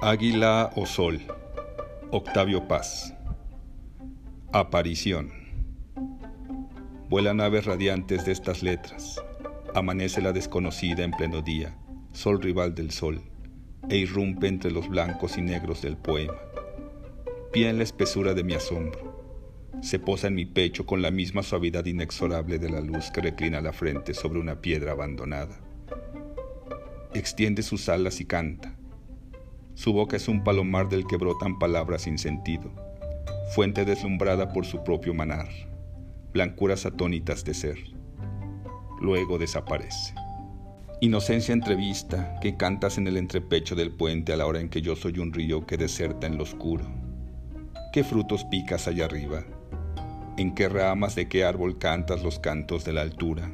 Águila o Sol, Octavio Paz. Aparición. Vuelan aves radiantes de estas letras. Amanece la desconocida en pleno día, sol rival del sol, e irrumpe entre los blancos y negros del poema. Pía en la espesura de mi asombro. Se posa en mi pecho con la misma suavidad inexorable de la luz que reclina la frente sobre una piedra abandonada. Extiende sus alas y canta su boca es un palomar del que brotan palabras sin sentido, fuente deslumbrada por su propio manar, blancuras atónitas de ser. Luego desaparece. Inocencia entrevista que cantas en el entrepecho del puente a la hora en que yo soy un río que deserta en lo oscuro. ¿Qué frutos picas allá arriba? ¿En qué ramas de qué árbol cantas los cantos de la altura?